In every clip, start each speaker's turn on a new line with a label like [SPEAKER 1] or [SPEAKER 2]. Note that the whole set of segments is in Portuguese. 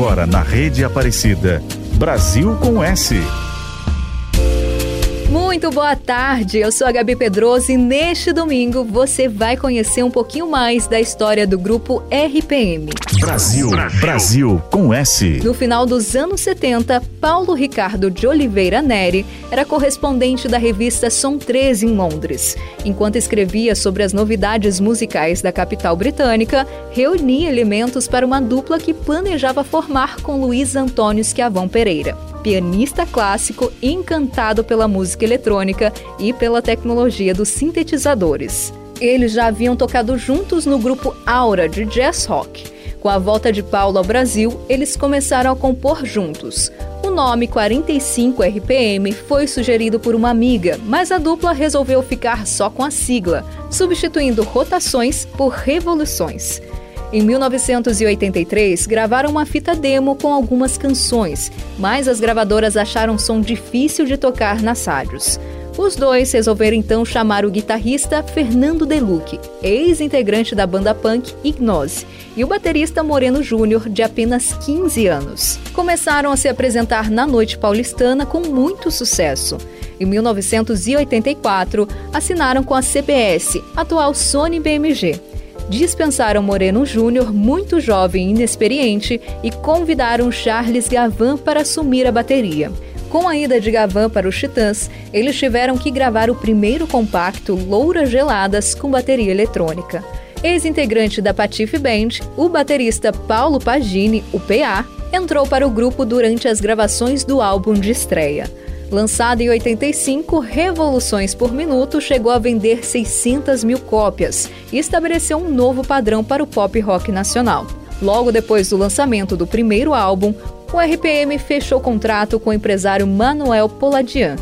[SPEAKER 1] Agora na Rede Aparecida. Brasil com S.
[SPEAKER 2] Muito boa tarde, eu sou a Gabi Pedroso e neste domingo você vai conhecer um pouquinho mais da história do grupo RPM.
[SPEAKER 1] Brasil, Brasil, com S.
[SPEAKER 2] No final dos anos 70, Paulo Ricardo de Oliveira Neri era correspondente da revista Som 13 em Londres. Enquanto escrevia sobre as novidades musicais da capital britânica, reunia elementos para uma dupla que planejava formar com Luiz Antônio Schiavon Pereira pianista clássico encantado pela música eletrônica e pela tecnologia dos sintetizadores. Eles já haviam tocado juntos no grupo Aura de jazz rock. Com a volta de Paulo ao Brasil, eles começaram a compor juntos. O nome 45 RPM foi sugerido por uma amiga, mas a dupla resolveu ficar só com a sigla, substituindo rotações por revoluções. Em 1983, gravaram uma fita demo com algumas canções, mas as gravadoras acharam som difícil de tocar nas rádios. Os dois resolveram então chamar o guitarrista Fernando Deluque, ex-integrante da banda punk Ignose, e o baterista Moreno Júnior, de apenas 15 anos. Começaram a se apresentar na noite paulistana com muito sucesso. Em 1984, assinaram com a CBS, atual Sony BMG dispensaram Moreno Júnior, muito jovem e inexperiente, e convidaram Charles Gavan para assumir a bateria. Com a ida de Gavan para os Titãs, eles tiveram que gravar o primeiro compacto Louras Geladas com bateria eletrônica. Ex-integrante da Patife Band, o baterista Paulo Pagini, o PA, entrou para o grupo durante as gravações do álbum de estreia. Lançado em 85, Revoluções por Minuto chegou a vender 600 mil cópias e estabeleceu um novo padrão para o pop rock nacional. Logo depois do lançamento do primeiro álbum, o RPM fechou contrato com o empresário Manuel Poladian.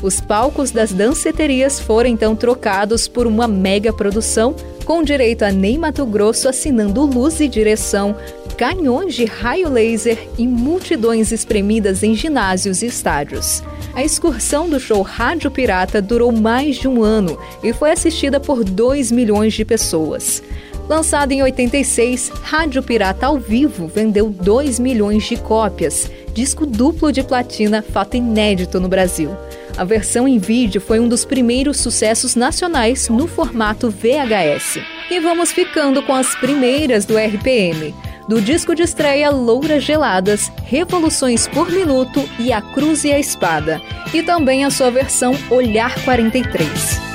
[SPEAKER 2] Os palcos das danceterias foram então trocados por uma mega produção, com direito a Ney Mato Grosso assinando luz e direção, canhões de raio laser e multidões espremidas em ginásios e estádios. A excursão do show Rádio Pirata durou mais de um ano e foi assistida por 2 milhões de pessoas. Lançado em 86, Rádio Pirata ao vivo vendeu 2 milhões de cópias, disco duplo de platina, fato inédito no Brasil. A versão em vídeo foi um dos primeiros sucessos nacionais no formato VHS. E vamos ficando com as primeiras do RPM do disco de estreia Louras Geladas, Revoluções por Minuto e A Cruz e a Espada, e também a sua versão Olhar 43.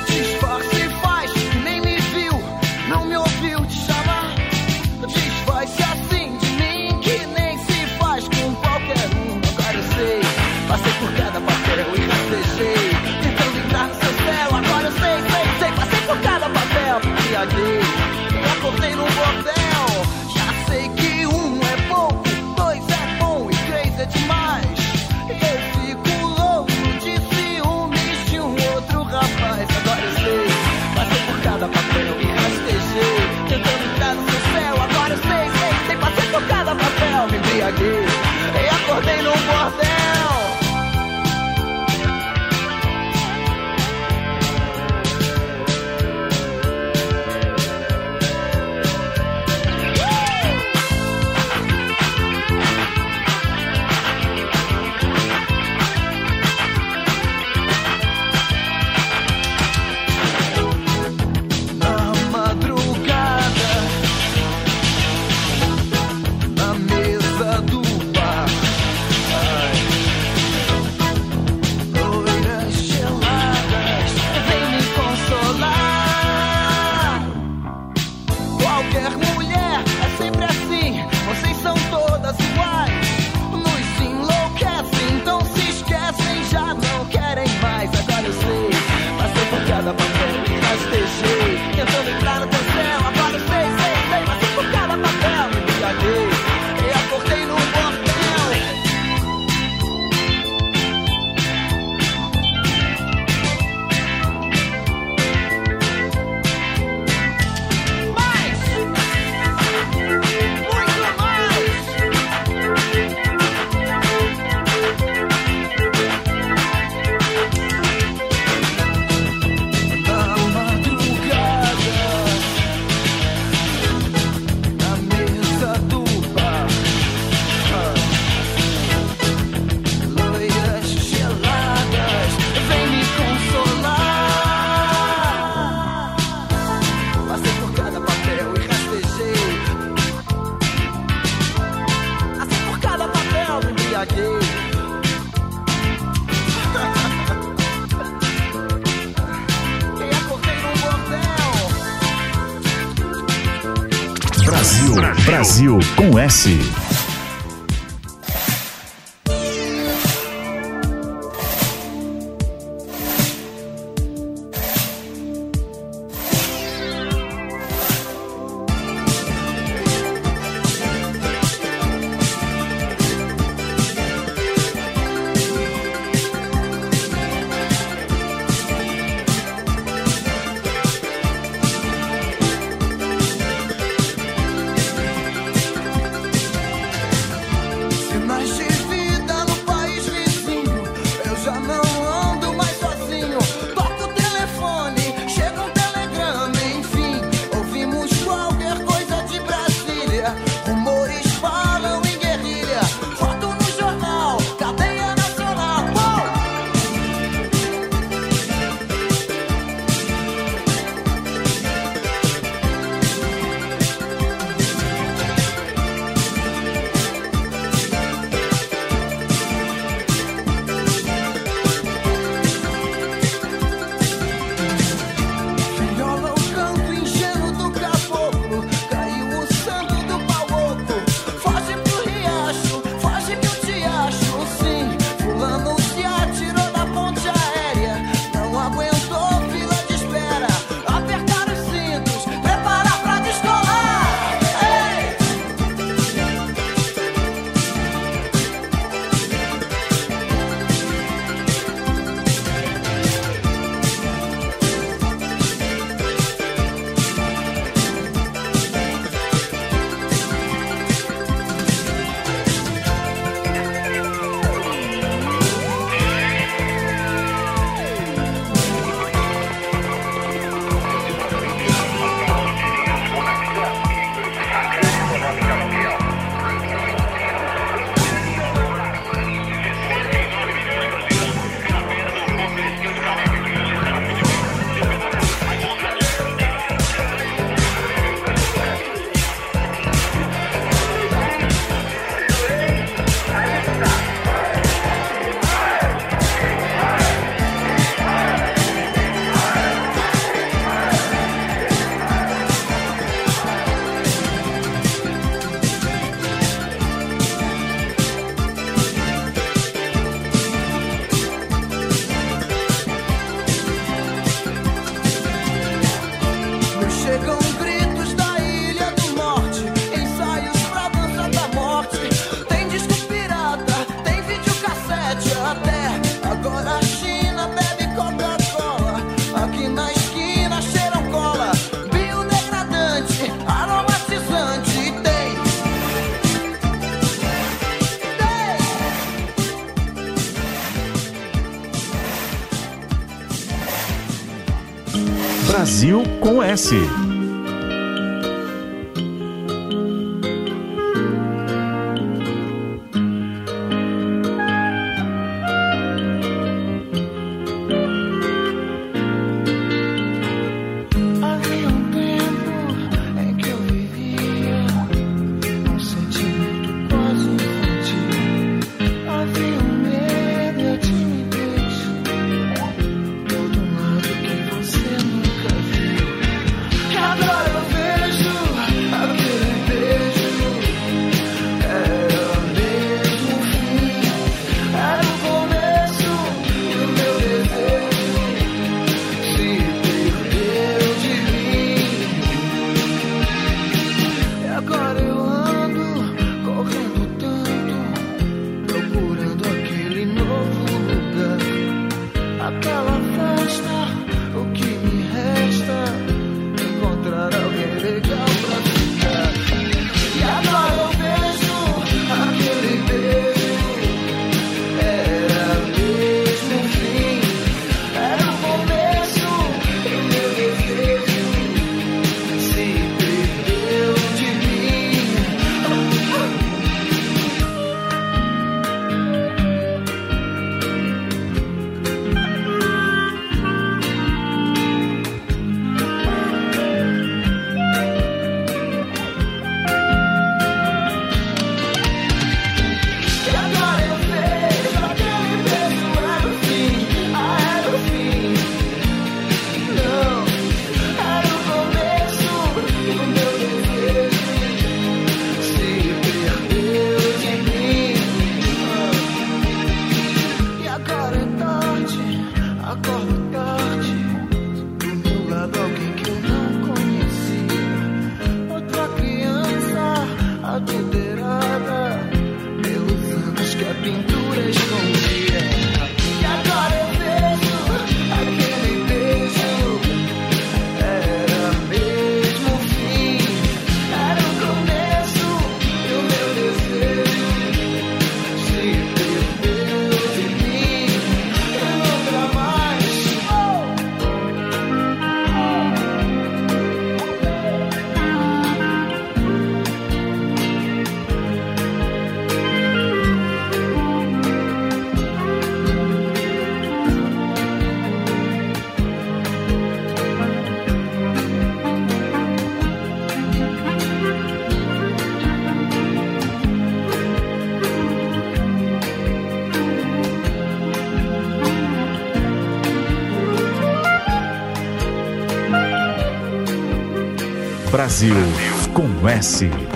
[SPEAKER 3] S. S. Brasil com S.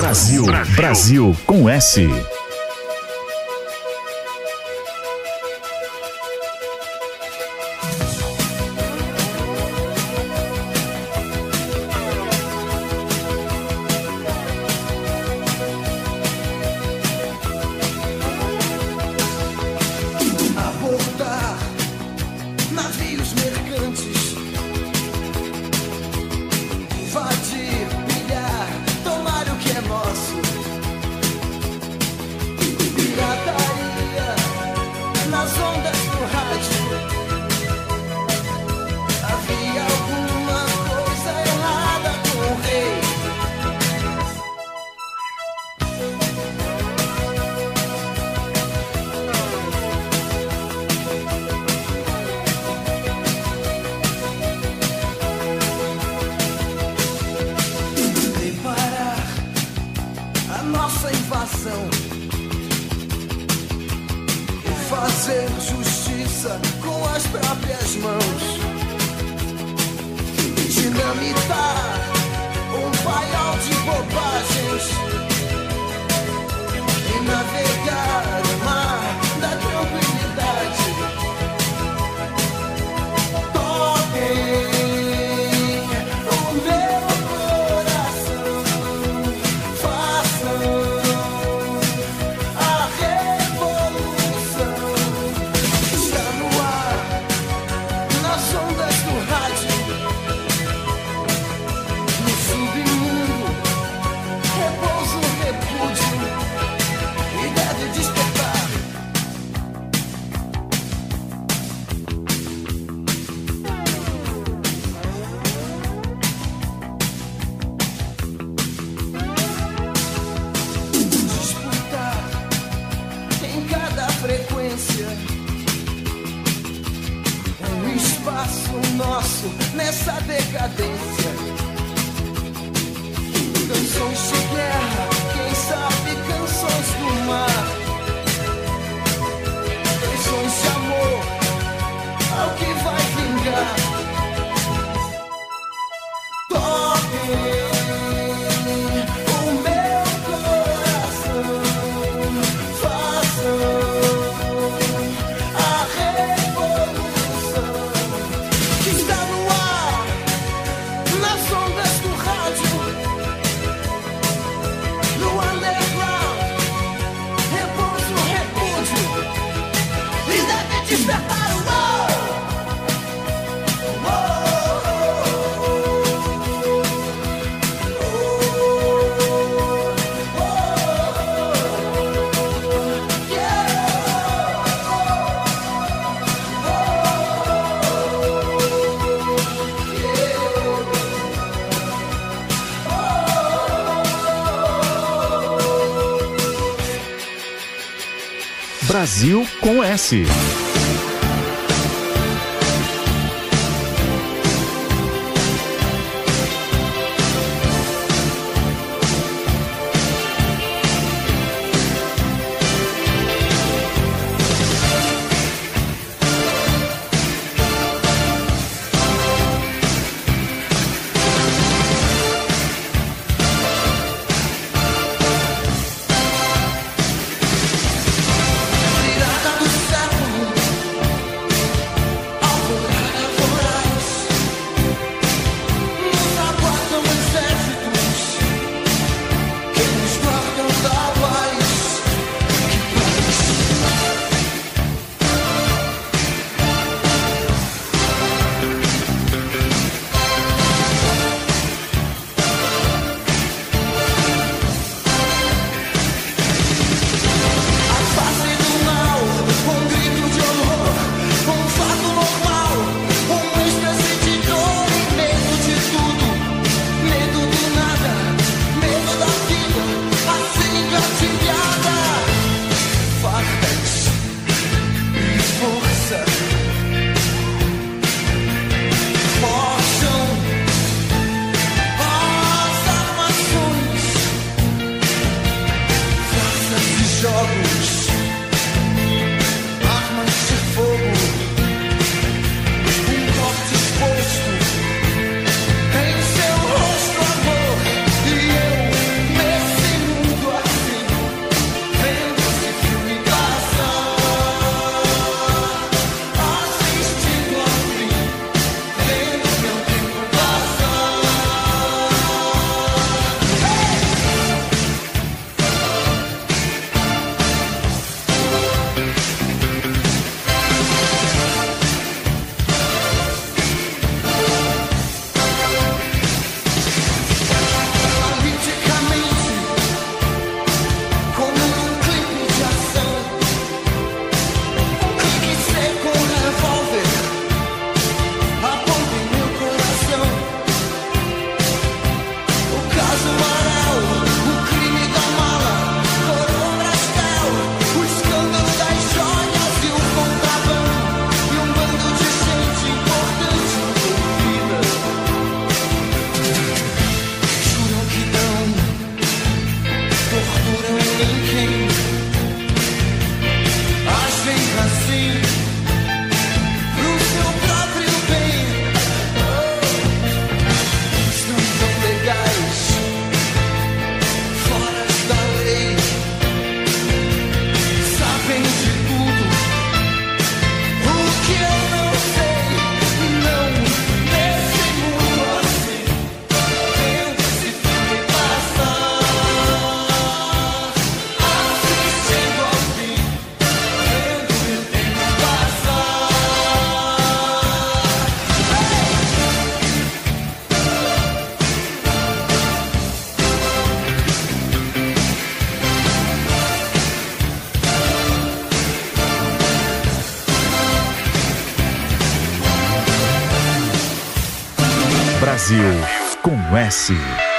[SPEAKER 3] Brasil, Brasil com S. Brasil com S. Brasil com S.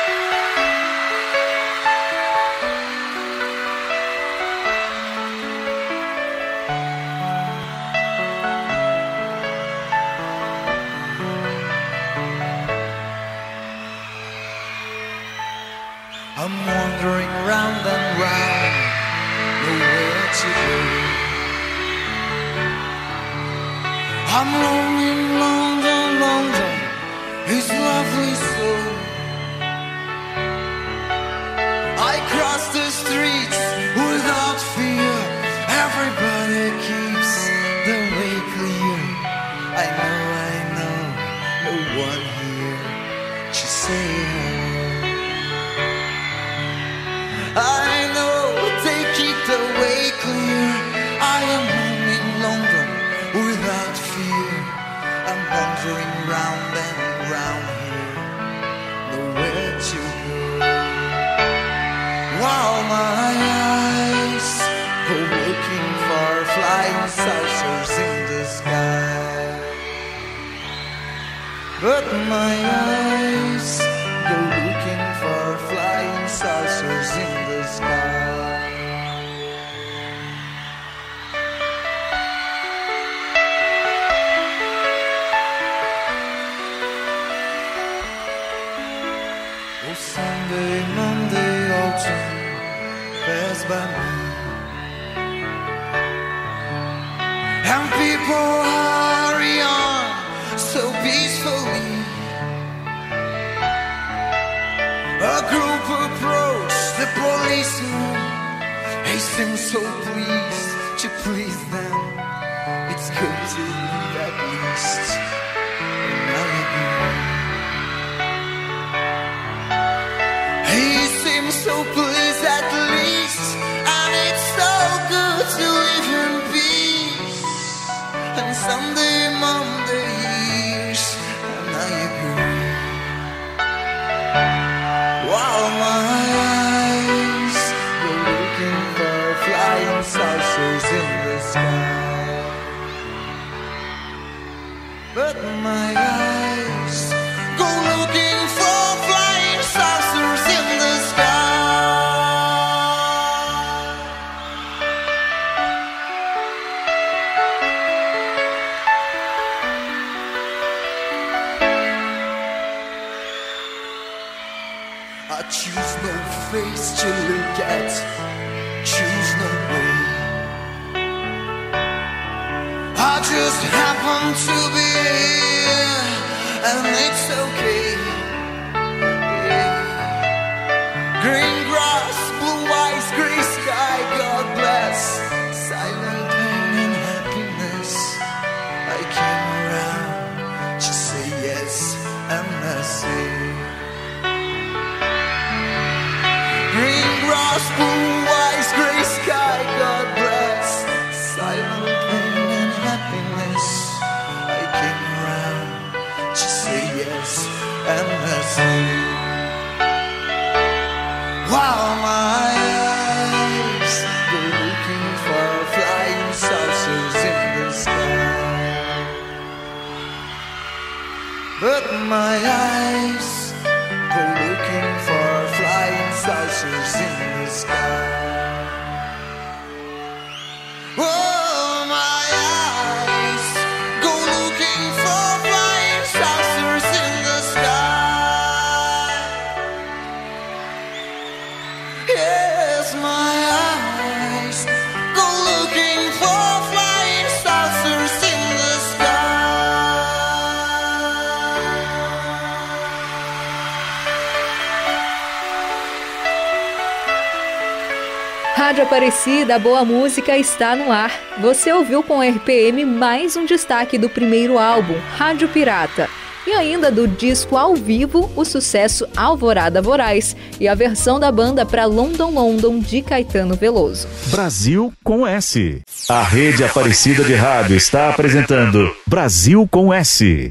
[SPEAKER 2] Aparecida, a boa música está no ar. Você ouviu com RPM mais um destaque do primeiro álbum, Rádio Pirata. E ainda do disco ao vivo, o sucesso Alvorada Voraz e a versão da banda para London London de Caetano Veloso.
[SPEAKER 1] Brasil com S. A rede Aparecida de Rádio está apresentando Brasil com S.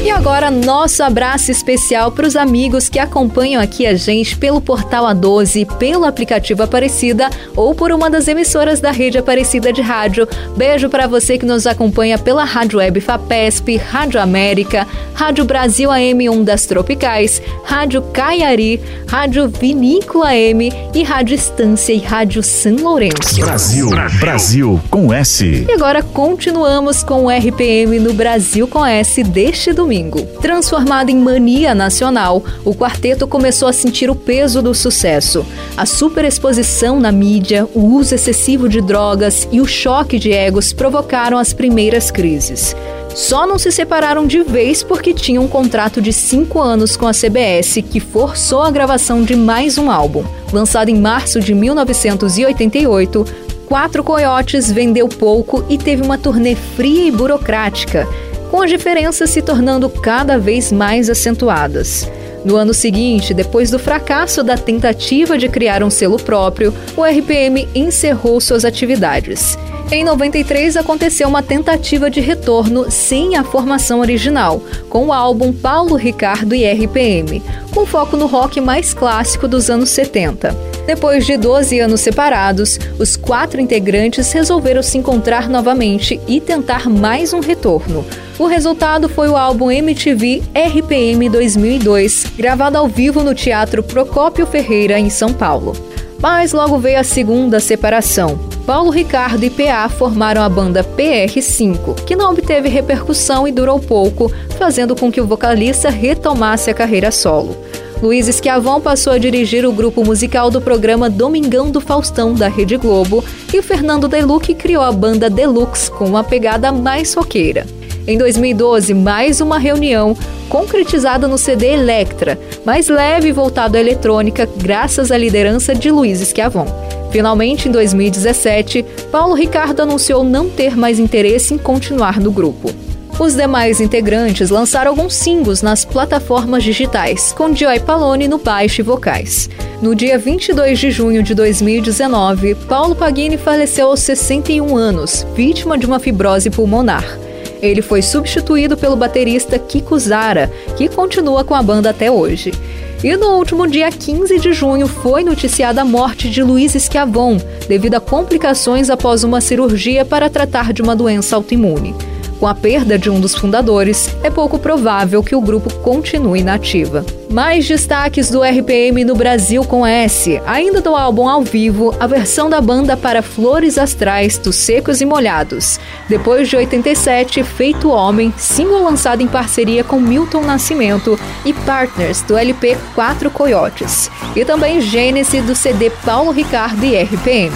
[SPEAKER 2] E agora, nosso abraço especial para os amigos que acompanham aqui a gente pelo Portal A12, pelo aplicativo Aparecida ou por uma das emissoras da rede Aparecida de Rádio. Beijo para você que nos acompanha pela Rádio Web Fapesp, Rádio América, Rádio Brasil AM Ondas Tropicais, Rádio Caiari, Rádio Vinico AM e Rádio Estância e Rádio São Lourenço.
[SPEAKER 1] Brasil, Brasil com S.
[SPEAKER 2] E agora continuamos com o RPM no Brasil com S deste domingo. Transformado em mania nacional, o quarteto começou a sentir o peso do sucesso. A superexposição na mídia, o uso excessivo de drogas e o choque de egos provocaram as primeiras crises. Só não se separaram de vez porque tinham um contrato de cinco anos com a CBS que forçou a gravação de mais um álbum. Lançado em março de 1988, Quatro Coiotes vendeu pouco e teve uma turnê fria e burocrática, com as diferenças se tornando cada vez mais acentuadas. No ano seguinte, depois do fracasso da tentativa de criar um selo próprio, o RPM encerrou suas atividades. Em 93 aconteceu uma tentativa de retorno sem a formação original, com o álbum Paulo Ricardo e RPM, com foco no rock mais clássico dos anos 70. Depois de 12 anos separados, os quatro integrantes resolveram se encontrar novamente e tentar mais um retorno. O resultado foi o álbum MTV RPM 2002, gravado ao vivo no Teatro Procópio Ferreira, em São Paulo. Mas logo veio a segunda separação. Paulo Ricardo e PA formaram a banda PR5, que não obteve repercussão e durou pouco, fazendo com que o vocalista retomasse a carreira solo. Luiz Esquiavon passou a dirigir o grupo musical do programa Domingão do Faustão da Rede Globo e Fernando Deluque criou a banda Deluxe com uma pegada mais roqueira. Em 2012, mais uma reunião concretizada no CD Electra, mais leve e voltado à eletrônica, graças à liderança de Luiz Esquiavon. Finalmente, em 2017, Paulo Ricardo anunciou não ter mais interesse em continuar no grupo. Os demais integrantes lançaram alguns singles nas plataformas digitais, com Joy Palone no baixo e vocais. No dia 22 de junho de 2019, Paulo Pagini faleceu aos 61 anos, vítima de uma fibrose pulmonar. Ele foi substituído pelo baterista Kiko Zara, que continua com a banda até hoje. E no último dia 15 de junho foi noticiada a morte de Luiz Schiavon, devido a complicações após uma cirurgia para tratar de uma doença autoimune. Com a perda de um dos fundadores, é pouco provável que o grupo continue na ativa. Mais destaques do RPM no Brasil com S. Ainda do álbum ao vivo, a versão da banda para Flores Astrais dos Secos e Molhados. Depois de 87, Feito Homem, single lançado em parceria com Milton Nascimento e Partners do LP Quatro Coiotes. E também Gênese do CD Paulo Ricardo e RPM.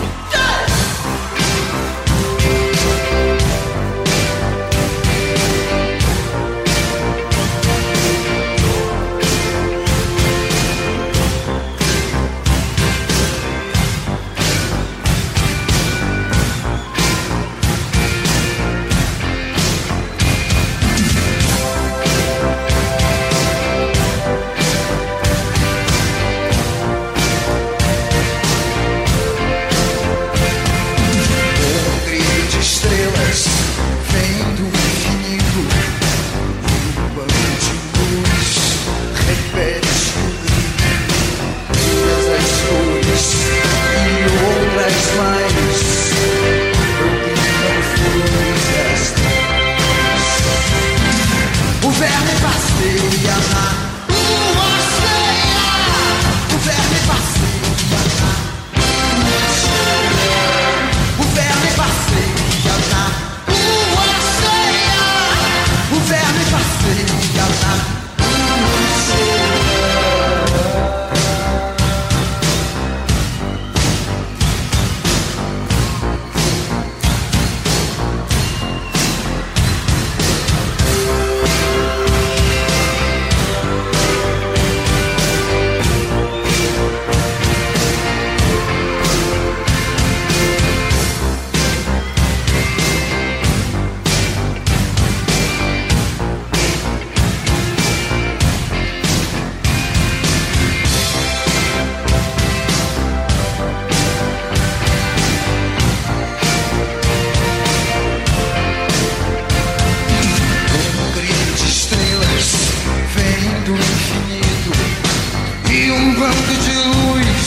[SPEAKER 4] quando de luz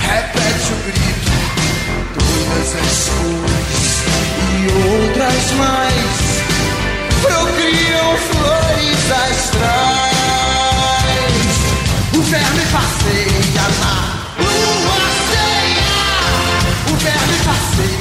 [SPEAKER 5] repete o grito, todas as cores e outras mais procriam flores astrais.
[SPEAKER 4] O verme passeia na lua
[SPEAKER 5] ceia. o verme passeia.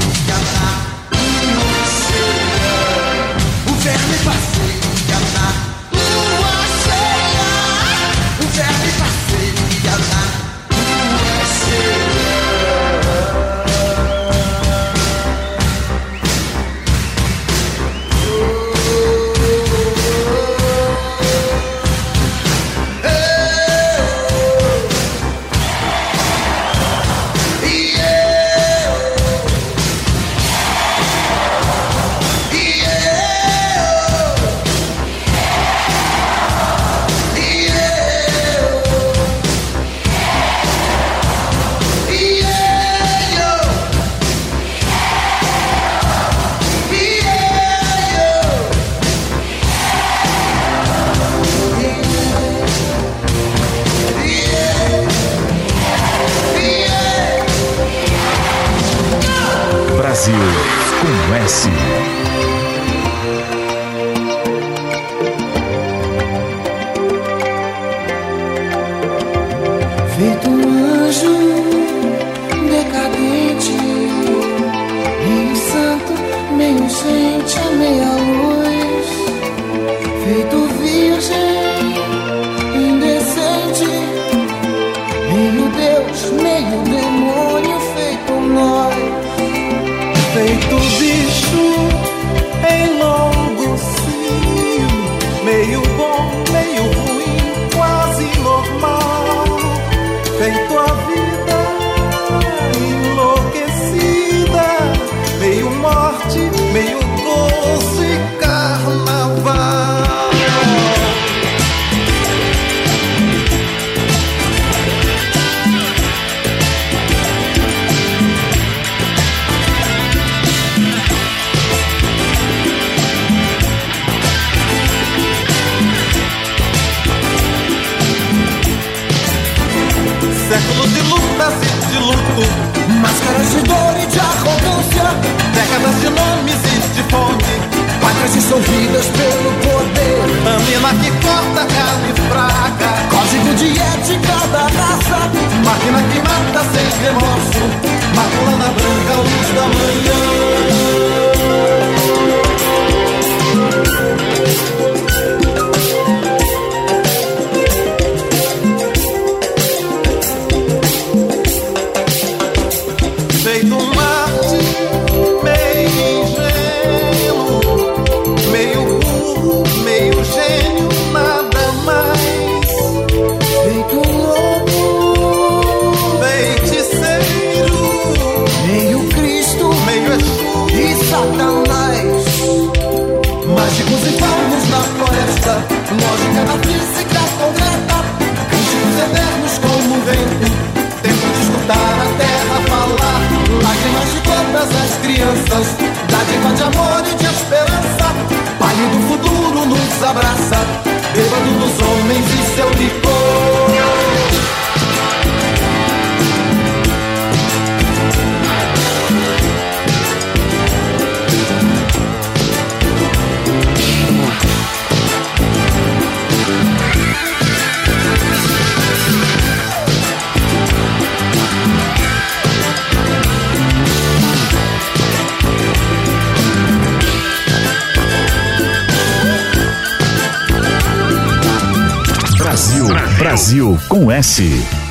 [SPEAKER 5] remorso, uma branca, luz da manhã.
[SPEAKER 4] Lógica da física concreta,
[SPEAKER 5] críticos eternos como o vento. Tempo de escutar a terra falar,
[SPEAKER 4] lágrimas de todas as crianças.
[SPEAKER 5] Dádiva de amor e de esperança,
[SPEAKER 4] Pai do futuro nos abraça.
[SPEAKER 5] Bêbado dos homens e seu licor.
[SPEAKER 3] Brasil com S.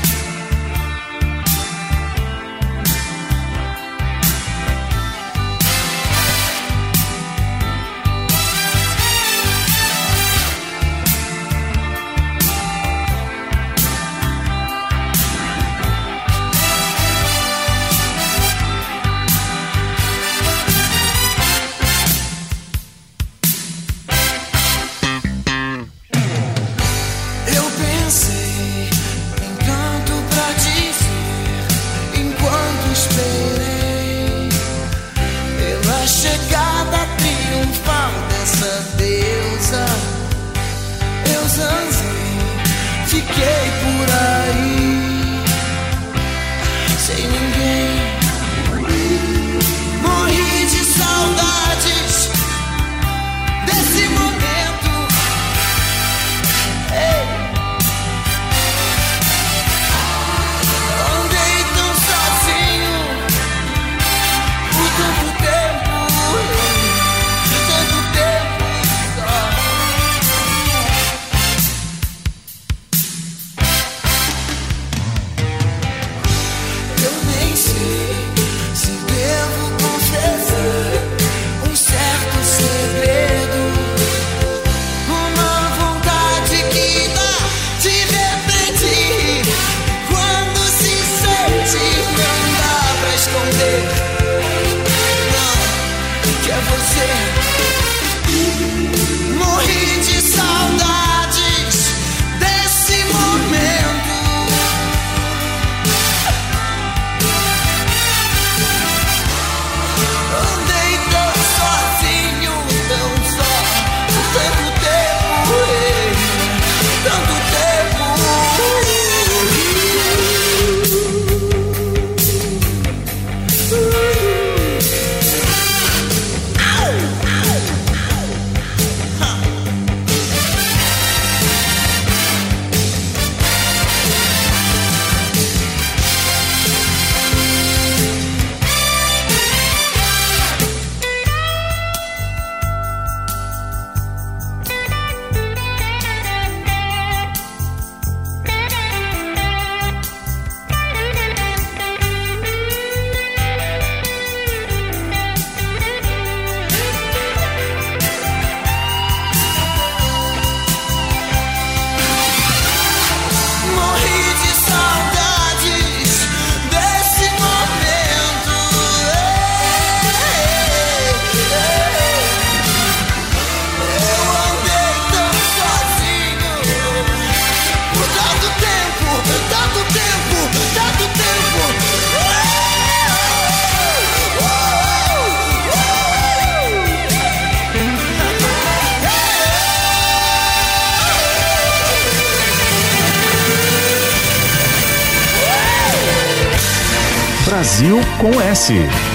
[SPEAKER 3] Oferece.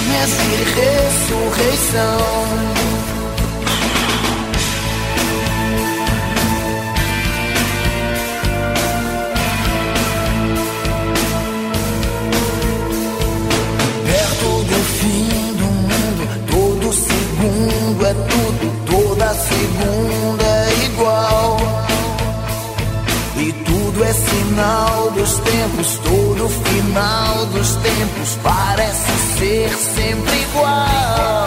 [SPEAKER 3] promessa e ressurreição. mundo todo segundo é tudo, toda segunda é igual. E tudo é sinal dos tempos todos. O final dos tempos parece ser sempre igual.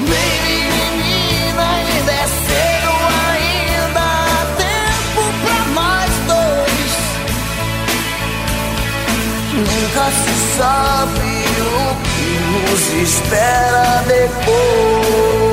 [SPEAKER 3] Baby, menina, ainda é cedo, ainda tempo pra nós dois. Nunca se sabe o que nos espera depois.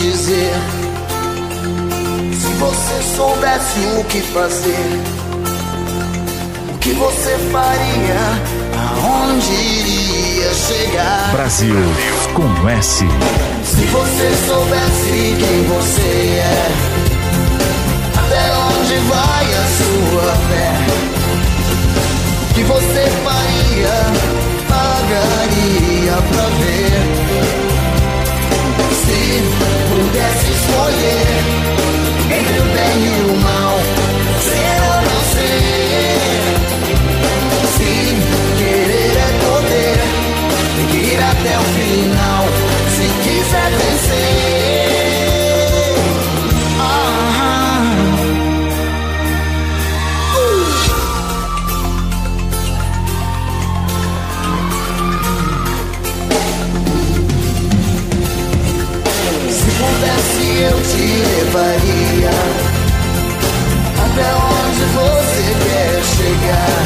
[SPEAKER 3] dizer. Se você soubesse o que fazer, o que você faria? Aonde iria chegar?
[SPEAKER 1] Brasil com S.
[SPEAKER 3] Se você soubesse quem você é, até onde vai a sua fé? O que você faria? Pagaria pra ver. Se pudesse escolher entre o bem e o mal, ser ou não ser. Se querer é poder, ir até o final. Se quiser vencer. Eu te levaria. Até onde você quer chegar?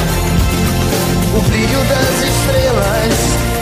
[SPEAKER 3] O brilho das estrelas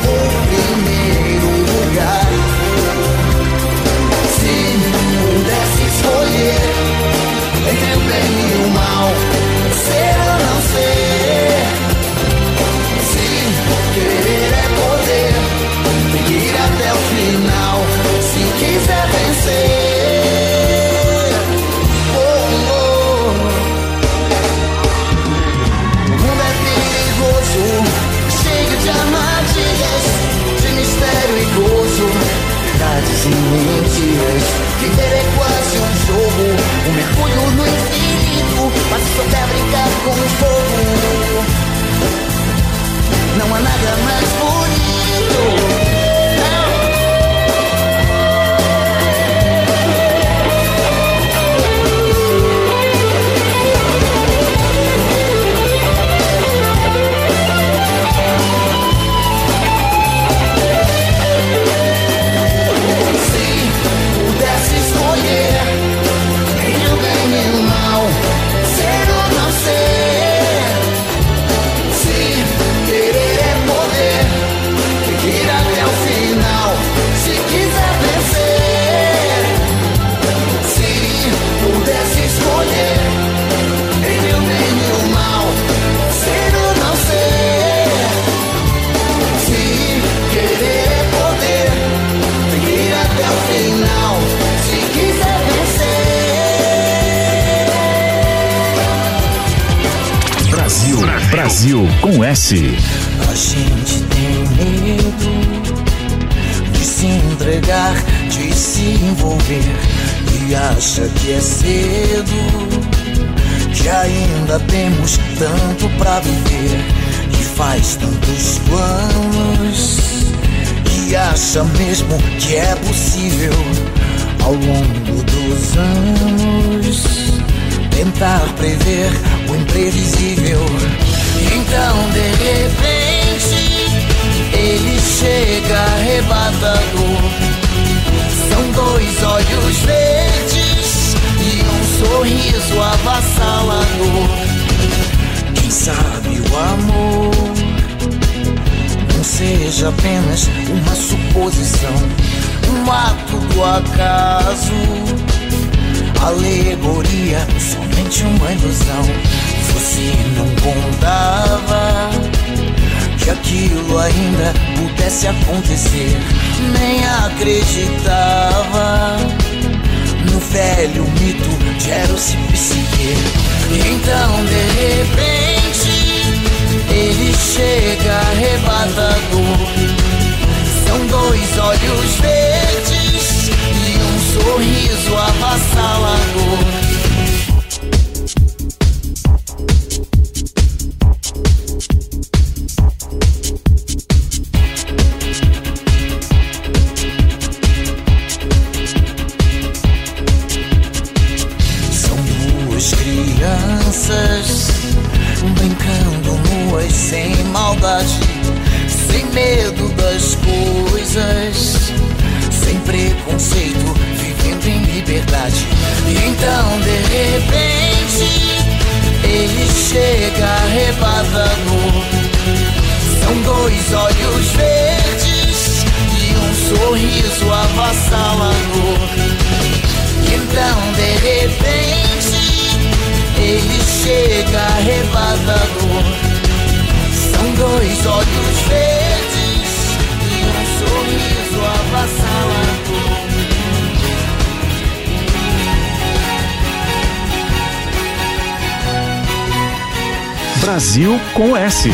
[SPEAKER 3] entregar, de se envolver e acha que é cedo, que ainda temos tanto pra viver e faz tantos planos e acha mesmo que é possível ao longo dos anos tentar prever o imprevisível. Então, de repente, ele chega arrebatador. São dois olhos verdes e um sorriso avassalador. Quem sabe o amor não seja apenas uma suposição, um ato do acaso alegoria, somente uma ilusão. Você não contava que aquilo ainda pudesse acontecer, nem acreditava no velho mito de Eros e Psique. Então, de repente, ele chega arrebatador. São dois olhos verdes e um sorriso avassalador. Maldade, sem medo das coisas, sem preconceito, vivendo em liberdade. E então, de repente, ele chega arrebatador. São dois olhos verdes e um sorriso avassalador. Então, de repente, ele chega arrebatador. Dois olhos verdes e um sorriso avassalador.
[SPEAKER 1] Brasil com S.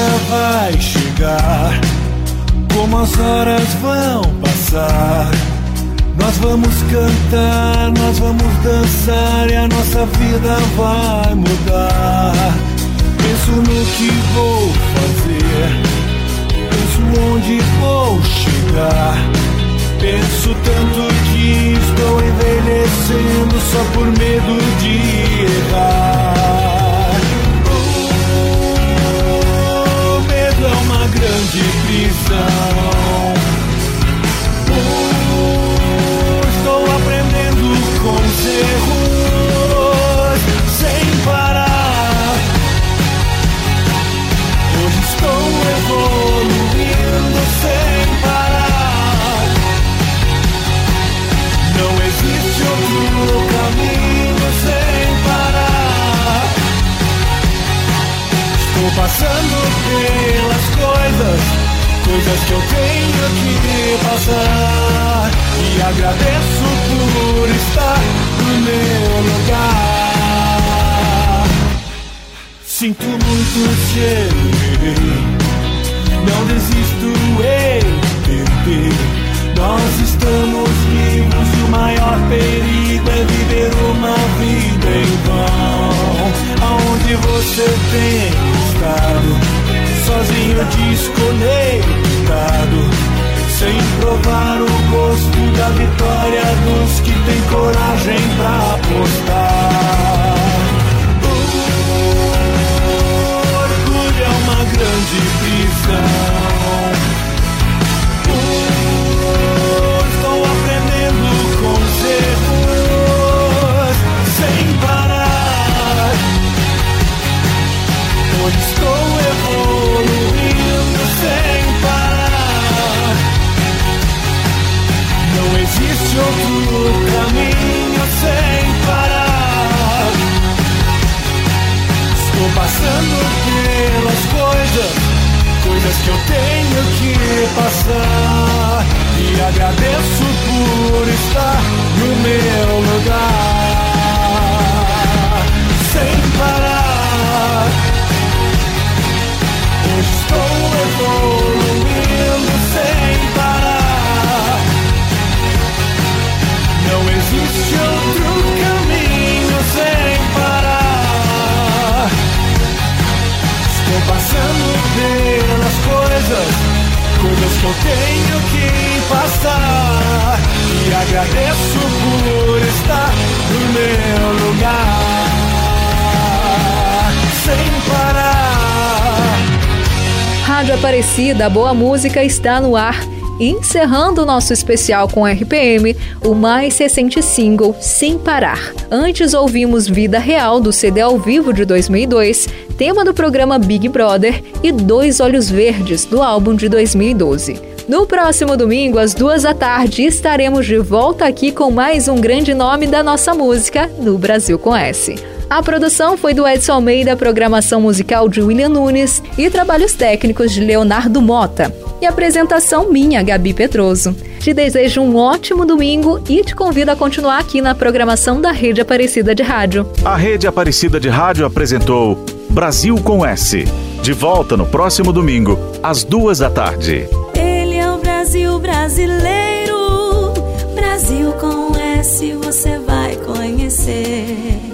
[SPEAKER 6] Dia vai chegar, como as horas vão passar. Nós vamos cantar, nós vamos dançar e a nossa vida vai mudar. Penso no que vou fazer, penso onde vou chegar. Penso tanto que estou envelhecendo só por medo de errar. Grande prisão. Estou aprendendo com os erros coisas que eu tenho que passar. E agradeço por estar no meu lugar. Sinto muito te. Não desisto, ei, bebê. Nós estamos vivos e o maior perigo é viver uma vida em vão. Aonde você tem estado, sozinho desconectado, sem provar o gosto da vitória dos que têm coragem pra apostar. O orgulho é uma grande E agradeço por estar no
[SPEAKER 2] Rádio Aparecida, a boa música está no ar. Encerrando o nosso especial com RPM, o mais recente single, Sem Parar. Antes ouvimos Vida Real, do CD ao vivo de 2002, tema do programa Big Brother, e Dois Olhos Verdes, do álbum de 2012. No próximo domingo, às duas da tarde, estaremos de volta aqui com mais um grande nome da nossa música no Brasil com S. A produção foi do Edson Almeida, programação musical de William Nunes e trabalhos técnicos de Leonardo Mota. E apresentação minha, Gabi Pedroso. Te desejo um ótimo domingo e te convido a continuar aqui na programação da Rede Aparecida de Rádio.
[SPEAKER 1] A Rede Aparecida de Rádio apresentou Brasil com S. De volta no próximo domingo, às duas da tarde.
[SPEAKER 7] Ele é o Brasil brasileiro. Brasil com S você vai conhecer.